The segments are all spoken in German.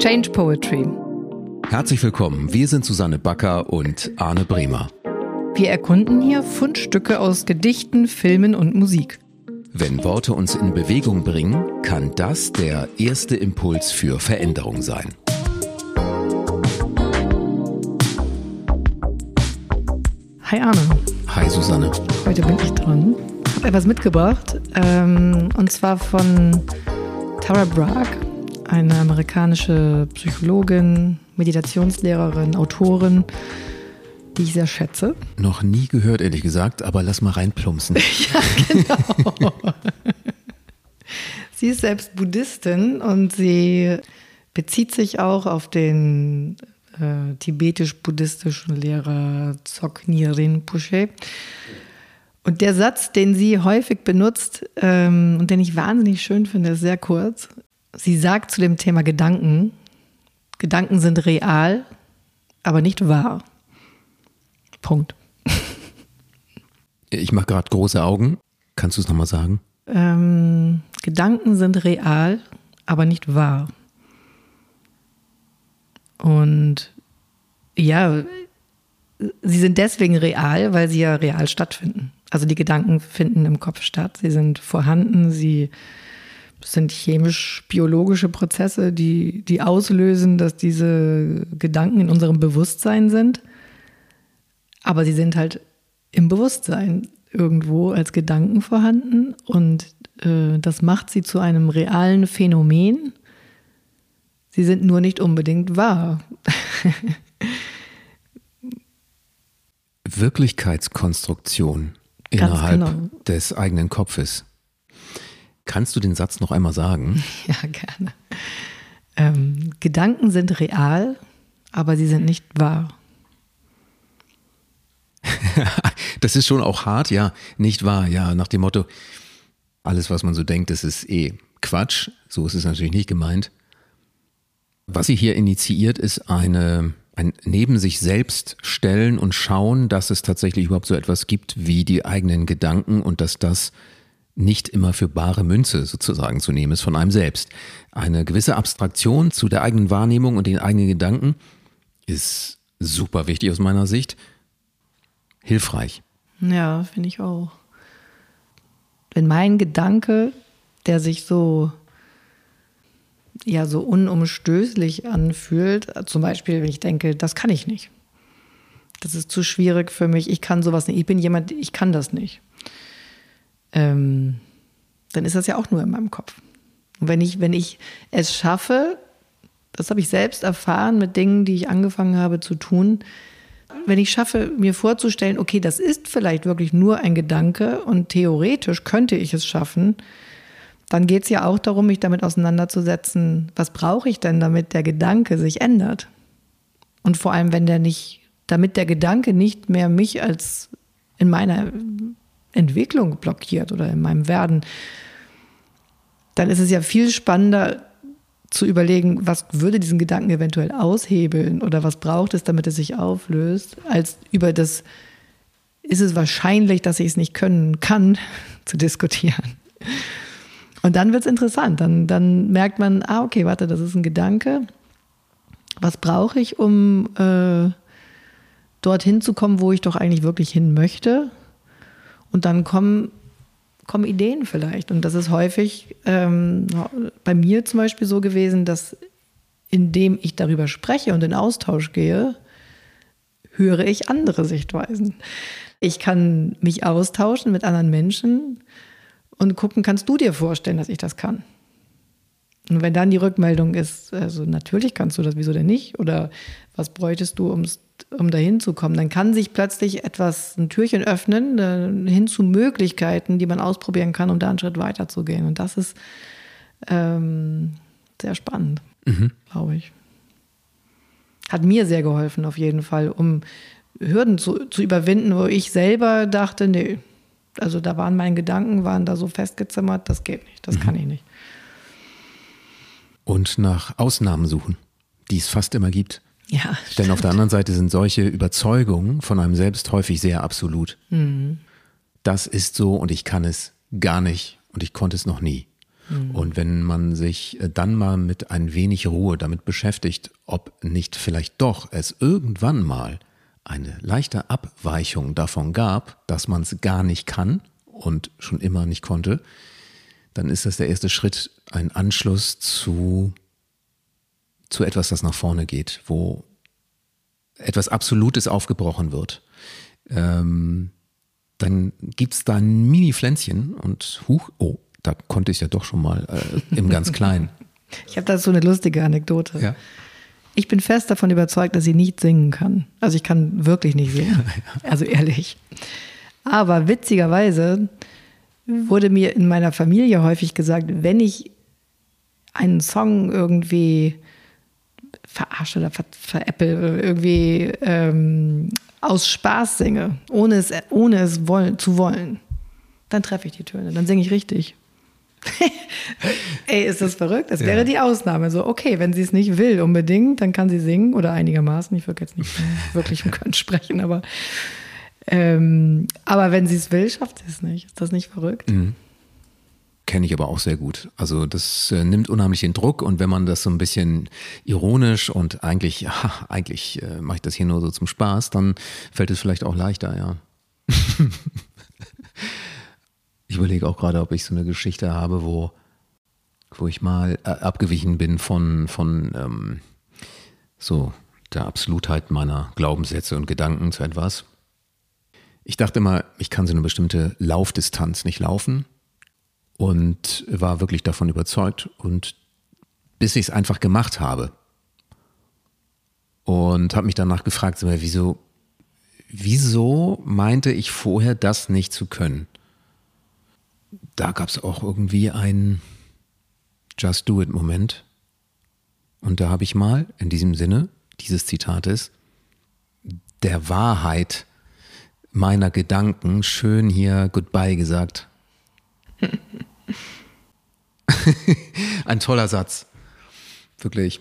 Change Poetry. Herzlich willkommen, wir sind Susanne Backer und Arne Bremer. Wir erkunden hier Fundstücke aus Gedichten, Filmen und Musik. Wenn Worte uns in Bewegung bringen, kann das der erste Impuls für Veränderung sein. Hi Arne. Hi Susanne. Heute bin ich dran. Ich habe etwas mitgebracht, ähm, und zwar von Tara Brach, eine amerikanische Psychologin, Meditationslehrerin, Autorin, die ich sehr schätze. Noch nie gehört, ehrlich gesagt, aber lass mal reinplumpsen. ja, genau. sie ist selbst Buddhistin und sie bezieht sich auch auf den äh, tibetisch-buddhistischen Lehrer Dzogchen Rinpoche. Und der Satz, den sie häufig benutzt ähm, und den ich wahnsinnig schön finde, ist sehr kurz. Sie sagt zu dem Thema Gedanken, Gedanken sind real, aber nicht wahr. Punkt. Ich mache gerade große Augen. Kannst du es nochmal sagen? Ähm, Gedanken sind real, aber nicht wahr. Und ja, sie sind deswegen real, weil sie ja real stattfinden. Also die Gedanken finden im Kopf statt, sie sind vorhanden, sie sind chemisch-biologische Prozesse, die, die auslösen, dass diese Gedanken in unserem Bewusstsein sind. Aber sie sind halt im Bewusstsein irgendwo als Gedanken vorhanden und äh, das macht sie zu einem realen Phänomen. Sie sind nur nicht unbedingt wahr. Wirklichkeitskonstruktion innerhalb genau. des eigenen Kopfes. Kannst du den Satz noch einmal sagen? Ja, gerne. Ähm, Gedanken sind real, aber sie sind nicht wahr. das ist schon auch hart, ja, nicht wahr, ja, nach dem Motto, alles, was man so denkt, das ist eh Quatsch. So ist es natürlich nicht gemeint. Was sie hier initiiert, ist eine, ein neben sich selbst stellen und schauen, dass es tatsächlich überhaupt so etwas gibt wie die eigenen Gedanken und dass das nicht immer für bare Münze sozusagen zu nehmen ist von einem selbst. Eine gewisse Abstraktion zu der eigenen Wahrnehmung und den eigenen Gedanken ist super wichtig aus meiner Sicht. Hilfreich. Ja, finde ich auch. Wenn mein Gedanke, der sich so ja so unumstößlich anfühlt, zum Beispiel, wenn ich denke, das kann ich nicht. Das ist zu schwierig für mich, ich kann sowas nicht, ich bin jemand, ich kann das nicht ähm, dann ist das ja auch nur in meinem Kopf. Und wenn ich, wenn ich es schaffe, das habe ich selbst erfahren mit Dingen, die ich angefangen habe zu tun, wenn ich schaffe, mir vorzustellen, okay, das ist vielleicht wirklich nur ein Gedanke und theoretisch könnte ich es schaffen, dann geht es ja auch darum, mich damit auseinanderzusetzen, was brauche ich denn, damit der Gedanke sich ändert? Und vor allem, wenn der nicht, damit der Gedanke nicht mehr mich als in meiner Entwicklung blockiert oder in meinem Werden, dann ist es ja viel spannender zu überlegen, was würde diesen Gedanken eventuell aushebeln oder was braucht es, damit es sich auflöst, als über das, ist es wahrscheinlich, dass ich es nicht können kann, zu diskutieren. Und dann wird es interessant. Dann, dann merkt man, ah, okay, warte, das ist ein Gedanke. Was brauche ich, um äh, dorthin zu kommen, wo ich doch eigentlich wirklich hin möchte? Und dann kommen, kommen Ideen vielleicht. Und das ist häufig ähm, bei mir zum Beispiel so gewesen, dass indem ich darüber spreche und in Austausch gehe, höre ich andere Sichtweisen. Ich kann mich austauschen mit anderen Menschen und gucken, kannst du dir vorstellen, dass ich das kann? Und wenn dann die Rückmeldung ist, also natürlich kannst du das, wieso denn nicht? Oder was bräuchtest du, um's, um dahin zu kommen? Dann kann sich plötzlich etwas, ein Türchen öffnen, äh, hin zu Möglichkeiten, die man ausprobieren kann, um da einen Schritt weiter zu gehen. Und das ist ähm, sehr spannend, mhm. glaube ich. Hat mir sehr geholfen, auf jeden Fall, um Hürden zu, zu überwinden, wo ich selber dachte, nee, also da waren meine Gedanken, waren da so festgezimmert, das geht nicht, das mhm. kann ich nicht. Und nach Ausnahmen suchen, die es fast immer gibt. Ja. Denn auf der anderen Seite sind solche Überzeugungen von einem selbst häufig sehr absolut. Mhm. Das ist so und ich kann es gar nicht und ich konnte es noch nie. Mhm. Und wenn man sich äh, dann mal mit ein wenig Ruhe damit beschäftigt, ob nicht vielleicht doch es irgendwann mal eine leichte Abweichung davon gab, dass man es gar nicht kann und schon immer nicht konnte, dann ist das der erste Schritt, ein Anschluss zu, zu etwas, das nach vorne geht, wo etwas Absolutes aufgebrochen wird. Ähm, dann gibt es da ein Mini-Pflänzchen und huch, oh, da konnte ich ja doch schon mal äh, im ganz Kleinen. Ich habe da so eine lustige Anekdote. Ja. Ich bin fest davon überzeugt, dass ich nicht singen kann. Also ich kann wirklich nicht singen. Also ehrlich. Aber witzigerweise wurde mir in meiner Familie häufig gesagt, wenn ich einen Song irgendwie verarsche oder ver veräpple, irgendwie ähm, aus Spaß singe, ohne es, ohne es wollen, zu wollen, dann treffe ich die Töne, dann singe ich richtig. Ey, ist das verrückt? Das ja. wäre die Ausnahme. So, okay, wenn sie es nicht will unbedingt, dann kann sie singen oder einigermaßen. Ich würde jetzt nicht wirklich im Können sprechen, aber, ähm, aber wenn sie es will, schafft sie es nicht. Ist das nicht verrückt? Mhm. Kenne ich aber auch sehr gut. Also das äh, nimmt unheimlich den Druck und wenn man das so ein bisschen ironisch und eigentlich, ja, eigentlich äh, mache ich das hier nur so zum Spaß, dann fällt es vielleicht auch leichter, ja. ich überlege auch gerade, ob ich so eine Geschichte habe, wo, wo ich mal äh, abgewichen bin von, von ähm, so der Absolutheit meiner Glaubenssätze und Gedanken zu etwas. Ich dachte immer, ich kann so eine bestimmte Laufdistanz nicht laufen und war wirklich davon überzeugt und bis ich es einfach gemacht habe und habe mich danach gefragt, wieso, wieso meinte ich vorher das nicht zu können? Da gab es auch irgendwie einen Just Do It Moment und da habe ich mal in diesem Sinne dieses Zitates der Wahrheit meiner Gedanken schön hier Goodbye gesagt. Ein toller Satz. Wirklich.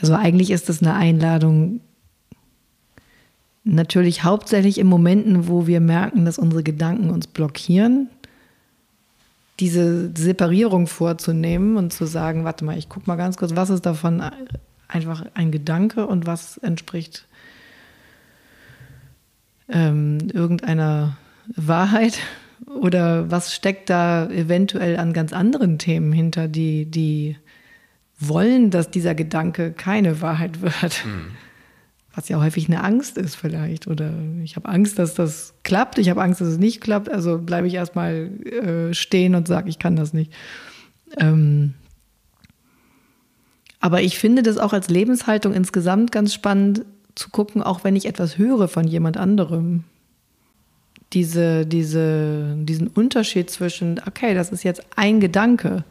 Also eigentlich ist das eine Einladung, natürlich hauptsächlich in Momenten, wo wir merken, dass unsere Gedanken uns blockieren, diese Separierung vorzunehmen und zu sagen, warte mal, ich gucke mal ganz kurz, was ist davon einfach ein Gedanke und was entspricht ähm, irgendeiner Wahrheit oder was steckt da eventuell an ganz anderen Themen hinter, die, die wollen, dass dieser Gedanke keine Wahrheit wird? Mhm. Was ja häufig eine Angst ist vielleicht. Oder ich habe Angst, dass das klappt. Ich habe Angst, dass es nicht klappt. Also bleibe ich erstmal äh, stehen und sage, ich kann das nicht. Ähm, aber ich finde das auch als Lebenshaltung insgesamt ganz spannend zu gucken, auch wenn ich etwas höre von jemand anderem diese, diese, diesen Unterschied zwischen, okay, das ist jetzt ein Gedanke,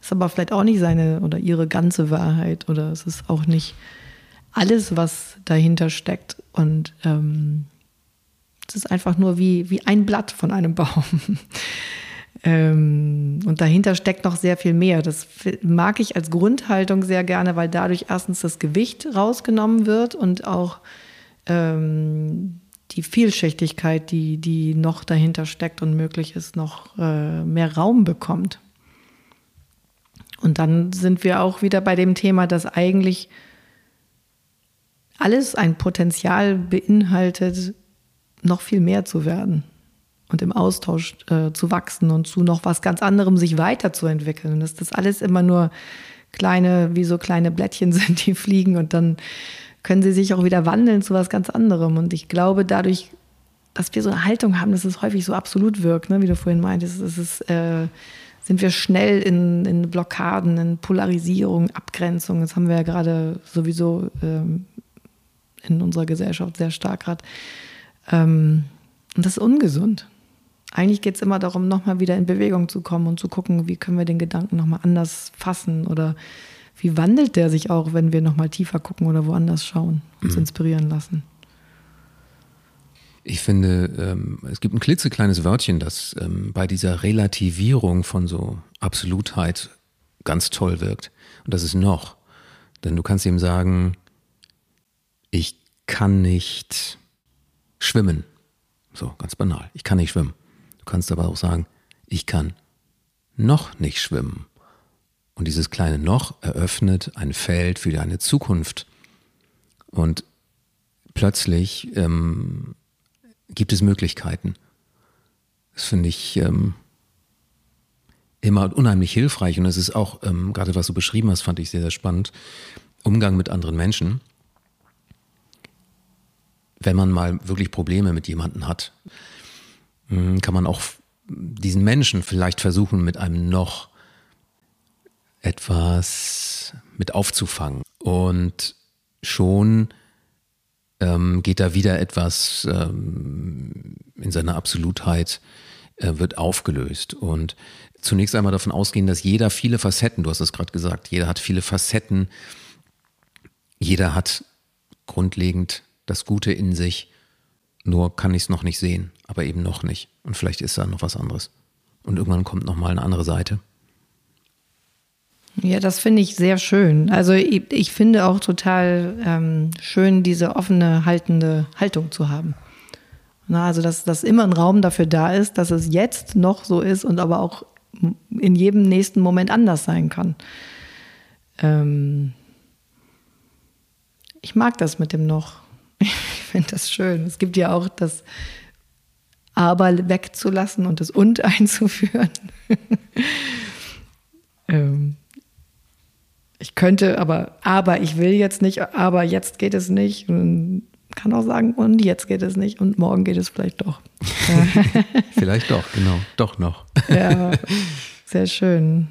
ist aber vielleicht auch nicht seine oder ihre ganze Wahrheit oder es ist auch nicht alles, was dahinter steckt. Und ähm, es ist einfach nur wie, wie ein Blatt von einem Baum. Ähm, und dahinter steckt noch sehr viel mehr. Das mag ich als Grundhaltung sehr gerne, weil dadurch erstens das Gewicht rausgenommen wird und auch ähm, die Vielschichtigkeit, die, die noch dahinter steckt und möglich ist, noch äh, mehr Raum bekommt. Und dann sind wir auch wieder bei dem Thema, dass eigentlich alles ein Potenzial beinhaltet, noch viel mehr zu werden und im Austausch äh, zu wachsen und zu noch was ganz anderem sich weiterzuentwickeln. Und dass das alles immer nur kleine, wie so kleine Blättchen sind, die fliegen und dann können sie sich auch wieder wandeln zu was ganz anderem. Und ich glaube, dadurch, dass wir so eine Haltung haben, dass es häufig so absolut wirkt, ne, wie du vorhin meintest, ist es, äh, sind wir schnell in, in, Blockaden, in Polarisierung, Abgrenzung. Das haben wir ja gerade sowieso ähm, in unserer Gesellschaft sehr stark gerade. Ähm, und das ist ungesund. Eigentlich geht es immer darum, nochmal wieder in Bewegung zu kommen und zu gucken, wie können wir den Gedanken nochmal anders fassen oder wie wandelt der sich auch, wenn wir nochmal tiefer gucken oder woanders schauen, uns mhm. inspirieren lassen? Ich finde, ähm, es gibt ein klitzekleines Wörtchen, das ähm, bei dieser Relativierung von so Absolutheit ganz toll wirkt. Und das ist noch. Denn du kannst ihm sagen, ich kann nicht schwimmen. So, ganz banal. Ich kann nicht schwimmen. Kannst aber auch sagen, ich kann noch nicht schwimmen. Und dieses kleine Noch eröffnet ein Feld für deine Zukunft. Und plötzlich ähm, gibt es Möglichkeiten. Das finde ich ähm, immer unheimlich hilfreich. Und es ist auch, ähm, gerade was du beschrieben hast, fand ich sehr, sehr spannend. Umgang mit anderen Menschen. Wenn man mal wirklich Probleme mit jemandem hat, kann man auch diesen Menschen vielleicht versuchen, mit einem noch etwas mit aufzufangen. Und schon ähm, geht da wieder etwas ähm, in seiner Absolutheit, äh, wird aufgelöst. Und zunächst einmal davon ausgehen, dass jeder viele Facetten, du hast es gerade gesagt, jeder hat viele Facetten, jeder hat grundlegend das Gute in sich, nur kann ich es noch nicht sehen, aber eben noch nicht. Und vielleicht ist da noch was anderes. Und irgendwann kommt noch mal eine andere Seite. Ja, das finde ich sehr schön. Also ich, ich finde auch total ähm, schön, diese offene, haltende Haltung zu haben. Na, also dass, dass immer ein Raum dafür da ist, dass es jetzt noch so ist und aber auch in jedem nächsten Moment anders sein kann. Ähm ich mag das mit dem noch. Ich finde das schön. Es gibt ja auch das Aber wegzulassen und das Und einzuführen. ähm ich könnte, aber, aber ich will jetzt nicht, aber jetzt geht es nicht. Und kann auch sagen, und jetzt geht es nicht und morgen geht es vielleicht doch. vielleicht doch, genau, doch noch. ja, sehr schön.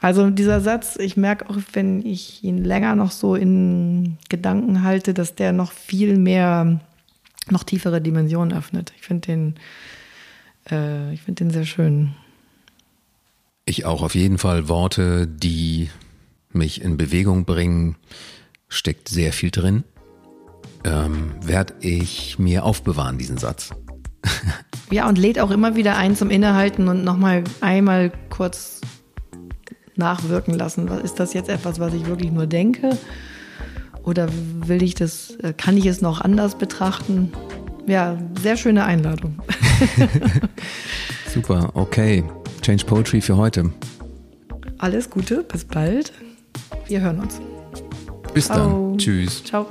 Also dieser Satz, ich merke auch, wenn ich ihn länger noch so in Gedanken halte, dass der noch viel mehr, noch tiefere Dimensionen öffnet. Ich finde den, äh, ich finde den sehr schön. Ich auch auf jeden Fall Worte, die mich in Bewegung bringen, steckt sehr viel drin. Ähm, Werde ich mir aufbewahren, diesen Satz. ja, und lädt auch immer wieder ein zum Innehalten und nochmal einmal kurz nachwirken lassen. Ist das jetzt etwas, was ich wirklich nur denke? Oder will ich das, äh, kann ich es noch anders betrachten? Ja, sehr schöne Einladung. Super, okay. Change Poetry für heute. Alles Gute, bis bald. Wir hören uns. Bis Ciao. dann. Tschüss. Ciao.